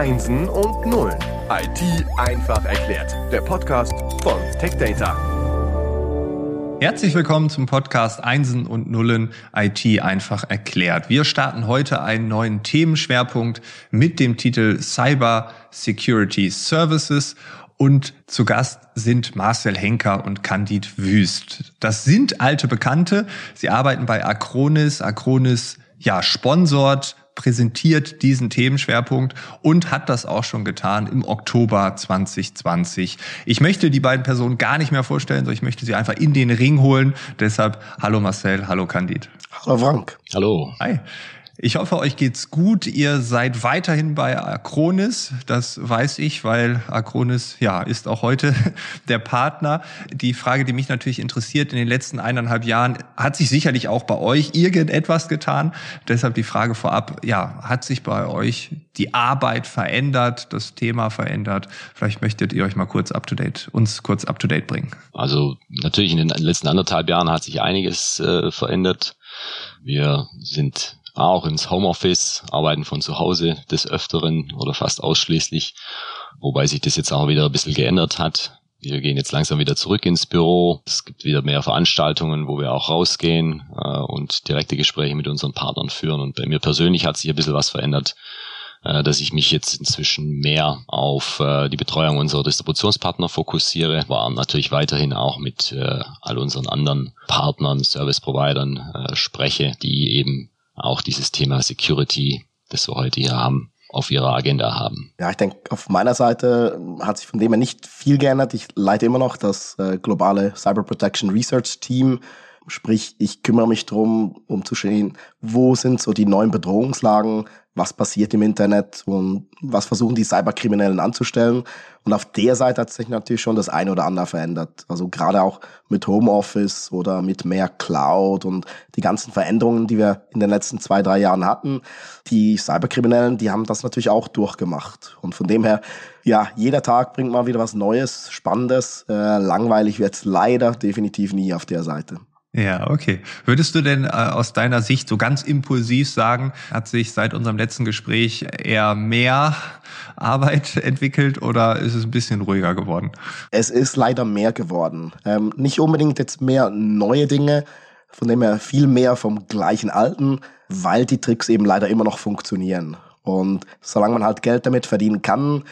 Einsen und Nullen. IT einfach erklärt. Der Podcast von TechData. Herzlich willkommen zum Podcast Einsen und Nullen IT einfach erklärt. Wir starten heute einen neuen Themenschwerpunkt mit dem Titel Cyber Security Services und zu Gast sind Marcel Henker und Candid Wüst. Das sind alte Bekannte. Sie arbeiten bei Acronis. Acronis ja, sponsort, präsentiert diesen Themenschwerpunkt und hat das auch schon getan im Oktober 2020. Ich möchte die beiden Personen gar nicht mehr vorstellen, sondern ich möchte sie einfach in den Ring holen. Deshalb hallo Marcel, hallo Candid. Hallo Frank. Hallo. Hi. Ich hoffe, euch geht's gut. Ihr seid weiterhin bei Acronis. Das weiß ich, weil Acronis, ja, ist auch heute der Partner. Die Frage, die mich natürlich interessiert, in den letzten eineinhalb Jahren hat sich sicherlich auch bei euch irgendetwas getan. Deshalb die Frage vorab, ja, hat sich bei euch die Arbeit verändert, das Thema verändert? Vielleicht möchtet ihr euch mal kurz up to date, uns kurz up to date bringen. Also natürlich in den letzten anderthalb Jahren hat sich einiges äh, verändert. Wir sind auch ins Homeoffice, arbeiten von zu Hause des Öfteren oder fast ausschließlich, wobei sich das jetzt auch wieder ein bisschen geändert hat. Wir gehen jetzt langsam wieder zurück ins Büro. Es gibt wieder mehr Veranstaltungen, wo wir auch rausgehen äh, und direkte Gespräche mit unseren Partnern führen. Und bei mir persönlich hat sich ein bisschen was verändert, äh, dass ich mich jetzt inzwischen mehr auf äh, die Betreuung unserer Distributionspartner fokussiere. War natürlich weiterhin auch mit äh, all unseren anderen Partnern, Service-Providern äh, spreche, die eben auch dieses Thema Security, das wir heute hier haben, auf ihrer Agenda haben. Ja, ich denke, auf meiner Seite hat sich von dem her nicht viel geändert. Ich leite immer noch das äh, globale Cyber Protection Research Team. Sprich, ich kümmere mich darum, um zu sehen, wo sind so die neuen Bedrohungslagen, was passiert im Internet und was versuchen die Cyberkriminellen anzustellen. Und auf der Seite hat sich natürlich schon das eine oder andere verändert. Also gerade auch mit Homeoffice oder mit mehr Cloud und die ganzen Veränderungen, die wir in den letzten zwei, drei Jahren hatten. Die Cyberkriminellen, die haben das natürlich auch durchgemacht. Und von dem her, ja, jeder Tag bringt mal wieder was Neues, Spannendes. Äh, langweilig wird's leider definitiv nie auf der Seite. Ja, okay. Würdest du denn äh, aus deiner Sicht so ganz impulsiv sagen, hat sich seit unserem letzten Gespräch eher mehr Arbeit entwickelt oder ist es ein bisschen ruhiger geworden? Es ist leider mehr geworden. Ähm, nicht unbedingt jetzt mehr neue Dinge, von dem her viel mehr vom gleichen Alten, weil die Tricks eben leider immer noch funktionieren. Und solange man halt Geld damit verdienen kann,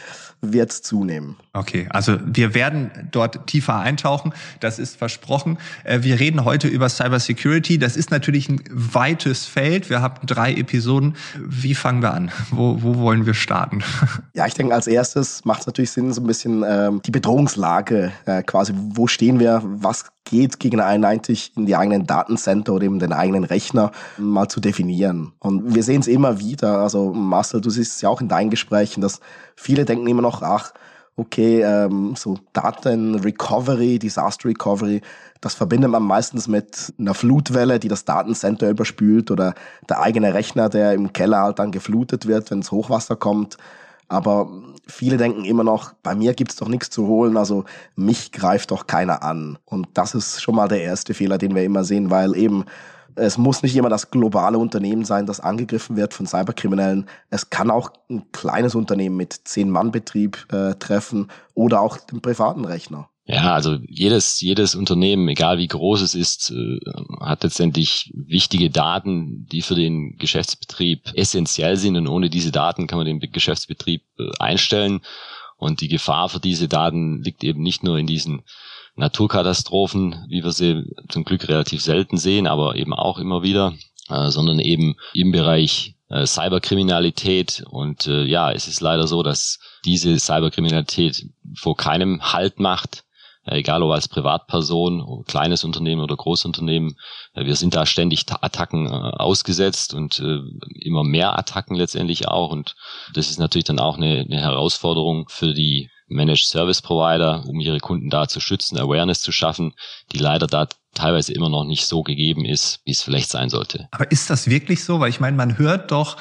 wird es zunehmen. Okay, also wir werden dort tiefer eintauchen, das ist versprochen. Äh, wir reden heute über Cyber Security. Das ist natürlich ein weites Feld. Wir haben drei Episoden. Wie fangen wir an? Wo, wo wollen wir starten? Ja, ich denke, als erstes macht es natürlich Sinn, so ein bisschen ähm, die Bedrohungslage äh, quasi. Wo stehen wir? Was geht gegen einen eigentlich in die eigenen Datencenter oder eben den eigenen Rechner mal zu definieren? Und wir sehen es immer wieder. Also Marcel, du siehst es ja auch in deinen Gesprächen, dass viele denken immer noch, ach, okay, ähm, so Daten Recovery, Disaster Recovery, das verbindet man meistens mit einer Flutwelle, die das Datencenter überspült oder der eigene Rechner, der im Keller halt dann geflutet wird, wenn es Hochwasser kommt. Aber viele denken immer noch, bei mir gibt's doch nichts zu holen, also mich greift doch keiner an. Und das ist schon mal der erste Fehler, den wir immer sehen, weil eben es muss nicht immer das globale Unternehmen sein, das angegriffen wird von Cyberkriminellen. Es kann auch ein kleines Unternehmen mit zehn Mann Betrieb äh, treffen oder auch den privaten Rechner. Ja, also jedes, jedes Unternehmen, egal wie groß es ist, äh, hat letztendlich wichtige Daten, die für den Geschäftsbetrieb essentiell sind und ohne diese Daten kann man den Geschäftsbetrieb äh, einstellen. Und die Gefahr für diese Daten liegt eben nicht nur in diesen Naturkatastrophen, wie wir sie zum Glück relativ selten sehen, aber eben auch immer wieder, äh, sondern eben im Bereich äh, Cyberkriminalität. Und äh, ja, es ist leider so, dass diese Cyberkriminalität vor keinem Halt macht egal ob als Privatperson, kleines Unternehmen oder Großunternehmen. Wir sind da ständig Attacken äh, ausgesetzt und äh, immer mehr Attacken letztendlich auch. Und das ist natürlich dann auch eine, eine Herausforderung für die Managed Service Provider, um ihre Kunden da zu schützen, Awareness zu schaffen, die leider da teilweise immer noch nicht so gegeben ist, wie es vielleicht sein sollte. Aber ist das wirklich so? Weil ich meine, man hört doch,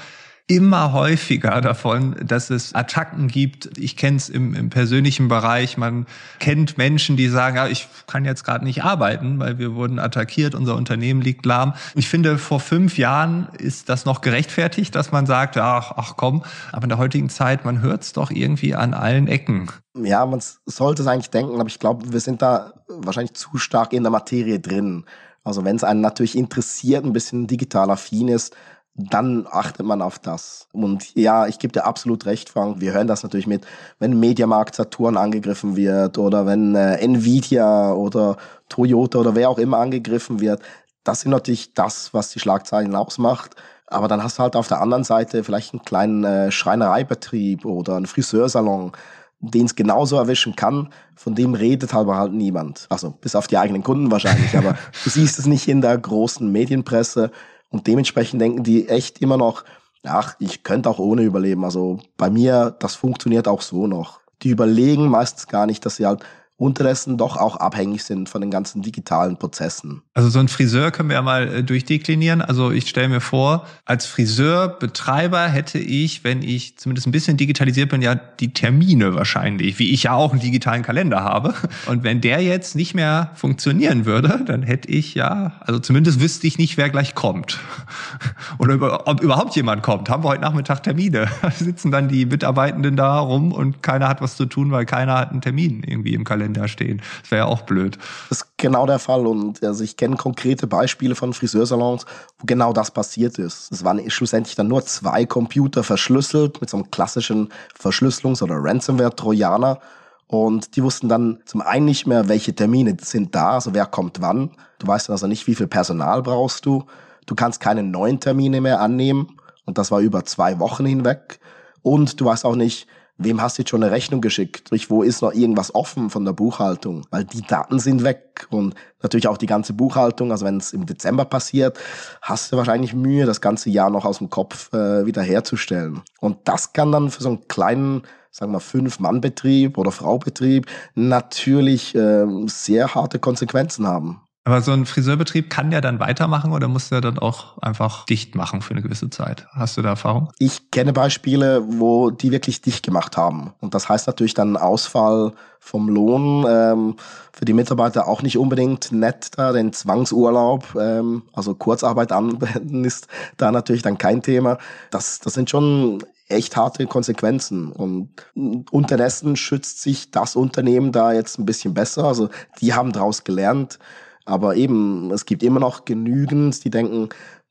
immer häufiger davon, dass es Attacken gibt. Ich kenne es im, im, persönlichen Bereich. Man kennt Menschen, die sagen, ja, ich kann jetzt gerade nicht arbeiten, weil wir wurden attackiert, unser Unternehmen liegt lahm. Ich finde, vor fünf Jahren ist das noch gerechtfertigt, dass man sagt, ach, ach komm. Aber in der heutigen Zeit, man hört es doch irgendwie an allen Ecken. Ja, man sollte es eigentlich denken, aber ich glaube, wir sind da wahrscheinlich zu stark in der Materie drin. Also wenn es einen natürlich interessiert, ein bisschen digital affin ist, dann achtet man auf das. Und ja, ich gebe dir absolut recht, Frank. Wir hören das natürlich mit, wenn Mediamarkt Saturn angegriffen wird oder wenn äh, Nvidia oder Toyota oder wer auch immer angegriffen wird. Das sind natürlich das, was die Schlagzeilen ausmacht. Aber dann hast du halt auf der anderen Seite vielleicht einen kleinen äh, Schreinereibetrieb oder einen Friseursalon, den es genauso erwischen kann, von dem redet aber halt niemand. Also bis auf die eigenen Kunden wahrscheinlich, aber du siehst es nicht in der großen Medienpresse und dementsprechend denken die echt immer noch, ach, ich könnte auch ohne überleben. Also bei mir, das funktioniert auch so noch. Die überlegen meistens gar nicht, dass sie halt unterdessen doch auch abhängig sind von den ganzen digitalen Prozessen. Also so ein Friseur können wir ja mal äh, durchdeklinieren. Also ich stelle mir vor, als Friseurbetreiber hätte ich, wenn ich zumindest ein bisschen digitalisiert bin, ja die Termine wahrscheinlich, wie ich ja auch einen digitalen Kalender habe. Und wenn der jetzt nicht mehr funktionieren würde, dann hätte ich ja, also zumindest wüsste ich nicht, wer gleich kommt. Oder ob überhaupt jemand kommt. Haben wir heute Nachmittag Termine? sitzen dann die Mitarbeitenden da rum und keiner hat was zu tun, weil keiner hat einen Termin irgendwie im Kalender. Kalender stehen. Das wäre ja auch blöd. Das ist genau der Fall. Und also ich kenne konkrete Beispiele von Friseursalons, wo genau das passiert ist. Es waren schlussendlich dann nur zwei Computer verschlüsselt mit so einem klassischen Verschlüsselungs- oder Ransomware-Trojaner. Und die wussten dann zum einen nicht mehr, welche Termine sind da, also wer kommt wann. Du weißt dann also nicht, wie viel Personal brauchst du. Du kannst keine neuen Termine mehr annehmen. Und das war über zwei Wochen hinweg. Und du weißt auch nicht, wem hast du jetzt schon eine Rechnung geschickt? Sprich, wo ist noch irgendwas offen von der Buchhaltung? Weil die Daten sind weg und natürlich auch die ganze Buchhaltung. Also wenn es im Dezember passiert, hast du wahrscheinlich Mühe, das ganze Jahr noch aus dem Kopf äh, wieder herzustellen. Und das kann dann für so einen kleinen sagen wir Fünf-Mann-Betrieb oder Frau-Betrieb natürlich äh, sehr harte Konsequenzen haben. Aber so ein Friseurbetrieb kann der dann weitermachen oder muss der dann auch einfach dicht machen für eine gewisse Zeit? Hast du da Erfahrung? Ich kenne Beispiele, wo die wirklich dicht gemacht haben. Und das heißt natürlich dann Ausfall vom Lohn. Ähm, für die Mitarbeiter auch nicht unbedingt nett da, den Zwangsurlaub, ähm, also Kurzarbeit anwenden ist da natürlich dann kein Thema. Das, das sind schon echt harte Konsequenzen. Und unterdessen schützt sich das Unternehmen da jetzt ein bisschen besser. Also die haben daraus gelernt aber eben, es gibt immer noch genügend, die denken,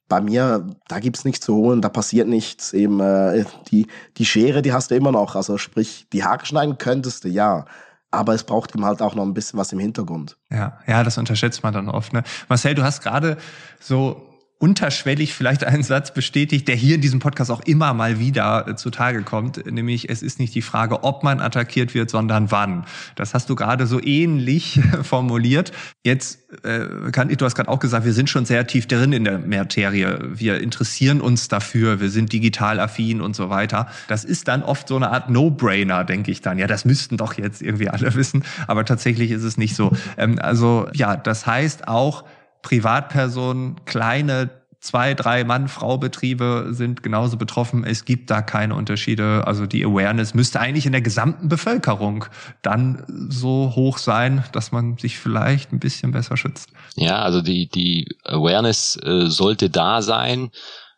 bei mir, da gibt's nichts zu holen, da passiert nichts. Eben äh, die, die Schere, die hast du immer noch. Also sprich, die Haare schneiden könntest du, ja. Aber es braucht eben halt auch noch ein bisschen was im Hintergrund. Ja, ja, das unterschätzt man dann oft. Ne? Marcel, du hast gerade so unterschwellig vielleicht einen Satz bestätigt, der hier in diesem Podcast auch immer mal wieder äh, zutage kommt, nämlich es ist nicht die Frage, ob man attackiert wird, sondern wann. Das hast du gerade so ähnlich formuliert. Jetzt äh, kann du hast gerade auch gesagt, wir sind schon sehr tief drin in der Materie. Wir interessieren uns dafür, wir sind digital affin und so weiter. Das ist dann oft so eine Art No-Brainer, denke ich dann. Ja, das müssten doch jetzt irgendwie alle wissen, aber tatsächlich ist es nicht so. Ähm, also ja, das heißt auch Privatpersonen, kleine zwei, drei Mann-Frau-Betriebe sind genauso betroffen. Es gibt da keine Unterschiede. Also die Awareness müsste eigentlich in der gesamten Bevölkerung dann so hoch sein, dass man sich vielleicht ein bisschen besser schützt. Ja, also die, die Awareness äh, sollte da sein.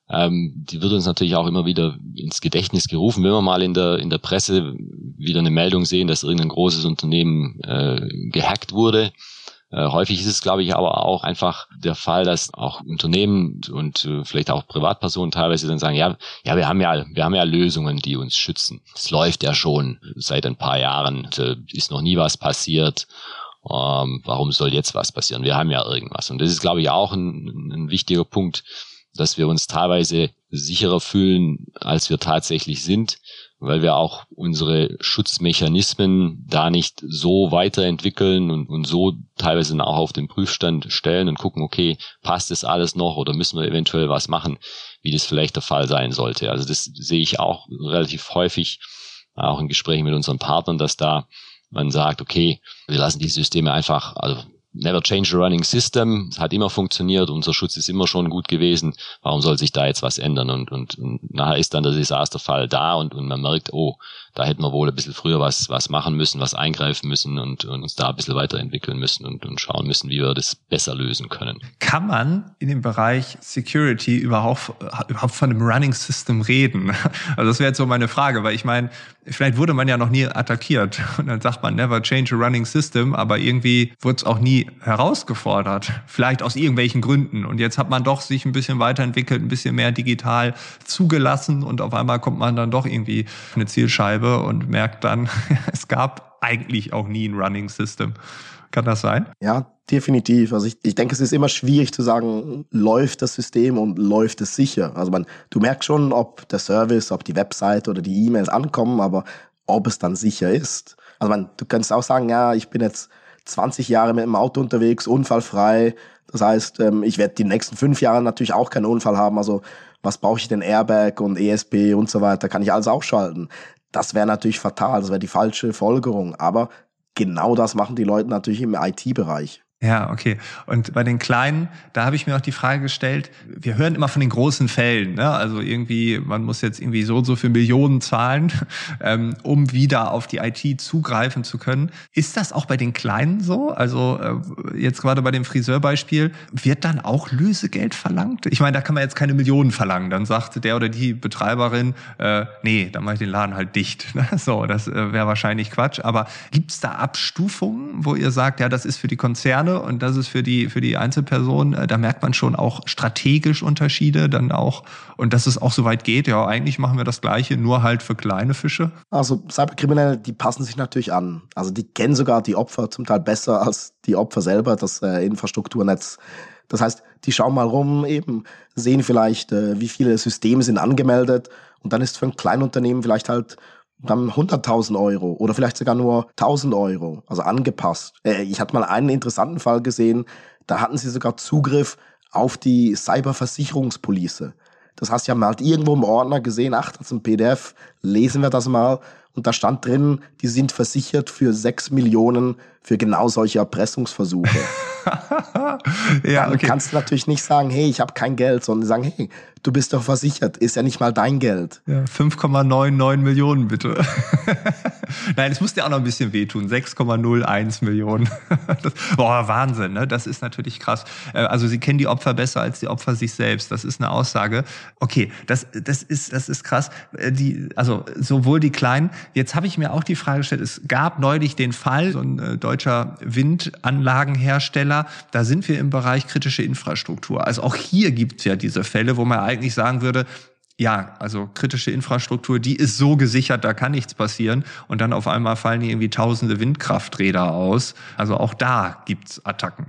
Ähm, die wird uns natürlich auch immer wieder ins Gedächtnis gerufen, wenn wir mal in der, in der Presse wieder eine Meldung sehen, dass irgendein großes Unternehmen äh, gehackt wurde äh, häufig ist es, glaube ich, aber auch einfach der Fall, dass auch Unternehmen und äh, vielleicht auch Privatpersonen teilweise dann sagen, ja, ja, wir haben ja, wir haben ja Lösungen, die uns schützen. Es läuft ja schon seit ein paar Jahren, ist noch nie was passiert. Ähm, warum soll jetzt was passieren? Wir haben ja irgendwas. Und das ist, glaube ich, auch ein, ein wichtiger Punkt, dass wir uns teilweise sicherer fühlen, als wir tatsächlich sind, weil wir auch unsere Schutzmechanismen da nicht so weiterentwickeln und, und so teilweise auch auf den Prüfstand stellen und gucken, okay, passt das alles noch oder müssen wir eventuell was machen, wie das vielleicht der Fall sein sollte. Also das sehe ich auch relativ häufig, auch in Gesprächen mit unseren Partnern, dass da man sagt, okay, wir lassen die Systeme einfach, also never change a running system. Es hat immer funktioniert, unser Schutz ist immer schon gut gewesen. Warum soll sich da jetzt was ändern? Und, und, und nachher ist dann der Desasterfall da und, und man merkt, oh, da hätten wir wohl ein bisschen früher was, was machen müssen, was eingreifen müssen und, und uns da ein bisschen weiterentwickeln müssen und, und schauen müssen, wie wir das besser lösen können. Kann man in dem Bereich Security überhaupt, überhaupt von einem Running System reden? Also das wäre jetzt so meine Frage, weil ich meine, vielleicht wurde man ja noch nie attackiert und dann sagt man never change a running system, aber irgendwie wurde es auch nie herausgefordert. Vielleicht aus irgendwelchen Gründen. Und jetzt hat man doch sich ein bisschen weiterentwickelt, ein bisschen mehr digital zugelassen und auf einmal kommt man dann doch irgendwie eine Zielscheibe und merkt dann, es gab eigentlich auch nie ein Running System. Kann das sein? Ja, definitiv. Also ich, ich denke, es ist immer schwierig zu sagen, läuft das System und läuft es sicher. Also man, du merkst schon, ob der Service, ob die Website oder die E-Mails ankommen, aber ob es dann sicher ist. Also man, du kannst auch sagen, ja, ich bin jetzt 20 Jahre mit dem Auto unterwegs, unfallfrei. Das heißt, ähm, ich werde die nächsten fünf Jahre natürlich auch keinen Unfall haben. Also was brauche ich denn Airbag und ESP und so weiter, kann ich alles ausschalten. Das wäre natürlich fatal, das wäre die falsche Folgerung. Aber genau das machen die Leute natürlich im IT-Bereich. Ja, okay. Und bei den Kleinen, da habe ich mir auch die Frage gestellt, wir hören immer von den großen Fällen, ne? also irgendwie, man muss jetzt irgendwie so und so für Millionen zahlen, ähm, um wieder auf die IT zugreifen zu können. Ist das auch bei den Kleinen so? Also äh, jetzt gerade bei dem Friseurbeispiel, wird dann auch Lösegeld verlangt? Ich meine, da kann man jetzt keine Millionen verlangen. Dann sagt der oder die Betreiberin, äh, nee, dann mache ich den Laden halt dicht. Ne? So, das äh, wäre wahrscheinlich Quatsch. Aber gibt's da Abstufungen, wo ihr sagt, ja, das ist für die Konzerne Konzerne und das ist für die, für die Einzelperson, äh, da merkt man schon auch strategisch Unterschiede dann auch und dass es auch so weit geht, ja, eigentlich machen wir das Gleiche, nur halt für kleine Fische. Also Cyberkriminelle, die passen sich natürlich an. Also die kennen sogar die Opfer zum Teil besser als die Opfer selber, das äh, Infrastrukturnetz. Das heißt, die schauen mal rum, eben sehen vielleicht, äh, wie viele Systeme sind angemeldet und dann ist für ein Kleinunternehmen vielleicht halt dann 100.000 Euro oder vielleicht sogar nur 1.000 Euro, also angepasst. Äh, ich hatte mal einen interessanten Fall gesehen, da hatten sie sogar Zugriff auf die Cyberversicherungspolice. Das heißt, sie haben halt irgendwo im Ordner gesehen, ach, das ist ein PDF, lesen wir das mal. Und da stand drin, die sind versichert für 6 Millionen für genau solche Erpressungsversuche. ja, Dann okay. kannst du natürlich nicht sagen, hey, ich habe kein Geld, sondern sagen, hey, du bist doch versichert, ist ja nicht mal dein Geld. Ja, 5,99 Millionen bitte. Nein, es muss dir auch noch ein bisschen wehtun. 6,01 Millionen. Das, boah, Wahnsinn, ne? Das ist natürlich krass. Äh, also sie kennen die Opfer besser als die Opfer sich selbst. Das ist eine Aussage. Okay, das, das ist, das ist krass. Äh, die, also sowohl die Kleinen. Jetzt habe ich mir auch die Frage gestellt, es gab neulich den Fall, so ein äh, deutscher Windanlagenhersteller, da sind wir im Bereich kritische Infrastruktur. Also auch hier gibt es ja diese Fälle, wo man eigentlich sagen würde, ja, also kritische Infrastruktur, die ist so gesichert, da kann nichts passieren. Und dann auf einmal fallen irgendwie tausende Windkrafträder aus. Also auch da gibt's Attacken.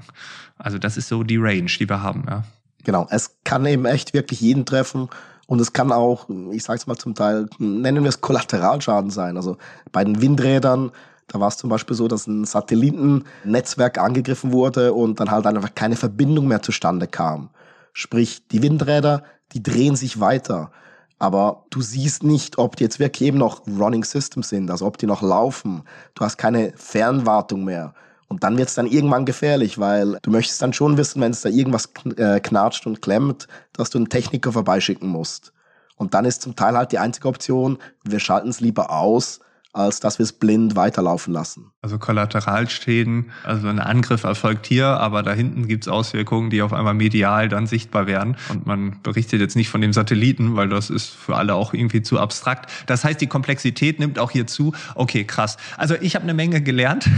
Also das ist so die Range, die wir haben, ja. Genau, es kann eben echt wirklich jeden treffen. Und es kann auch, ich sage es mal zum Teil, nennen wir es Kollateralschaden sein. Also bei den Windrädern, da war es zum Beispiel so, dass ein Satellitennetzwerk angegriffen wurde und dann halt einfach keine Verbindung mehr zustande kam. Sprich, die Windräder, die drehen sich weiter. Aber du siehst nicht, ob die jetzt wirklich eben noch Running Systems sind, also ob die noch laufen. Du hast keine Fernwartung mehr. Und dann wird es dann irgendwann gefährlich, weil du möchtest dann schon wissen, wenn es da irgendwas äh, knatscht und klemmt, dass du einen Techniker vorbeischicken musst. Und dann ist zum Teil halt die einzige Option, wir schalten es lieber aus, als dass wir es blind weiterlaufen lassen. Also Kollateralschäden, also ein Angriff erfolgt hier, aber da hinten gibt's Auswirkungen, die auf einmal medial dann sichtbar werden. Und man berichtet jetzt nicht von dem Satelliten, weil das ist für alle auch irgendwie zu abstrakt. Das heißt, die Komplexität nimmt auch hier zu. Okay, krass. Also ich habe eine Menge gelernt.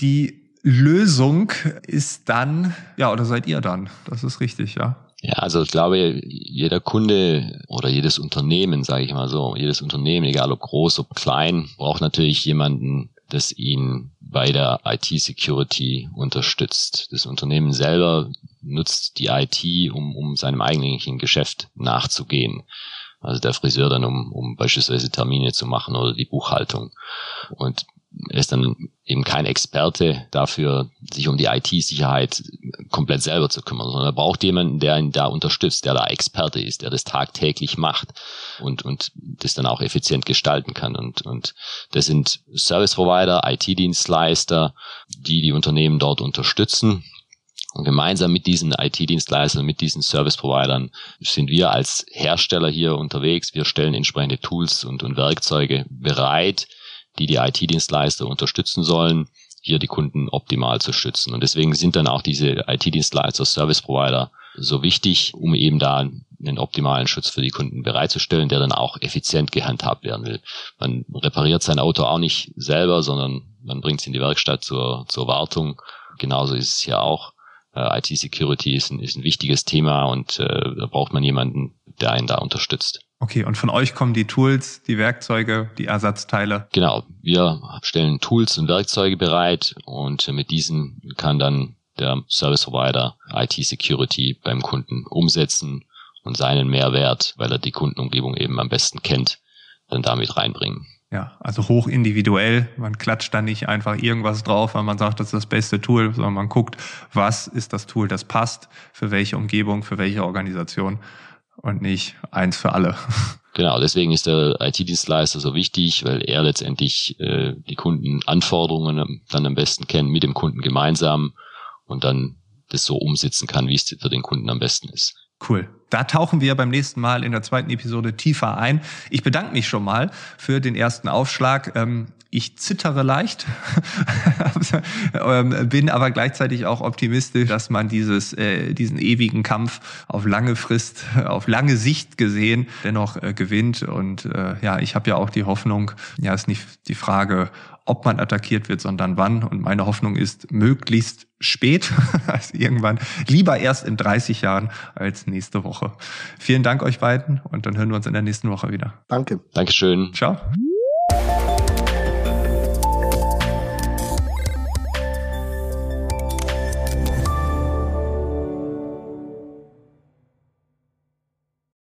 Die Lösung ist dann, ja, oder seid ihr dann? Das ist richtig, ja. Ja, also ich glaube, jeder Kunde oder jedes Unternehmen, sage ich mal so, jedes Unternehmen, egal ob groß, ob klein, braucht natürlich jemanden, das ihn bei der IT-Security unterstützt. Das Unternehmen selber nutzt die IT, um, um seinem eigentlichen Geschäft nachzugehen. Also der Friseur dann, um, um beispielsweise Termine zu machen oder die Buchhaltung. Und er ist dann eben kein Experte dafür, sich um die IT-Sicherheit komplett selber zu kümmern, sondern er braucht jemanden, der ihn da unterstützt, der da Experte ist, der das tagtäglich macht und, und das dann auch effizient gestalten kann. Und, und das sind Service Provider, IT-Dienstleister, die die Unternehmen dort unterstützen Und gemeinsam mit diesen IT-Dienstleistern, mit diesen Service-Providern sind wir als Hersteller hier unterwegs. Wir stellen entsprechende Tools und, und Werkzeuge bereit, die die IT-Dienstleister unterstützen sollen, hier die Kunden optimal zu schützen. Und deswegen sind dann auch diese IT-Dienstleister, Service-Provider so wichtig, um eben da einen optimalen Schutz für die Kunden bereitzustellen, der dann auch effizient gehandhabt werden will. Man repariert sein Auto auch nicht selber, sondern man bringt es in die Werkstatt zur, zur Wartung. Genauso ist es ja auch. Äh, IT-Security ist ein, ist ein wichtiges Thema und äh, da braucht man jemanden, der einen da unterstützt. Okay, und von euch kommen die Tools, die Werkzeuge, die Ersatzteile? Genau, wir stellen Tools und Werkzeuge bereit und mit diesen kann dann der Service Provider IT Security beim Kunden umsetzen und seinen Mehrwert, weil er die Kundenumgebung eben am besten kennt, dann damit reinbringen. Ja, also hoch individuell. Man klatscht da nicht einfach irgendwas drauf, weil man sagt, das ist das beste Tool, sondern man guckt, was ist das Tool, das passt, für welche Umgebung, für welche Organisation und nicht eins für alle. Genau, deswegen ist der IT-Dienstleister so wichtig, weil er letztendlich äh, die Kundenanforderungen dann am besten kennt, mit dem Kunden gemeinsam und dann das so umsetzen kann, wie es für den Kunden am besten ist. Cool. Da tauchen wir beim nächsten Mal in der zweiten Episode tiefer ein. Ich bedanke mich schon mal für den ersten Aufschlag. Ähm, ich zittere leicht, ähm, bin aber gleichzeitig auch optimistisch, dass man dieses, äh, diesen ewigen Kampf auf lange Frist, auf lange Sicht gesehen, dennoch äh, gewinnt. Und äh, ja, ich habe ja auch die Hoffnung, ja, ist nicht die Frage, ob man attackiert wird, sondern wann. Und meine Hoffnung ist möglichst spät, also irgendwann, lieber erst in 30 Jahren als nächste Woche. Vielen Dank euch beiden und dann hören wir uns in der nächsten Woche wieder. Danke. Dankeschön. Ciao.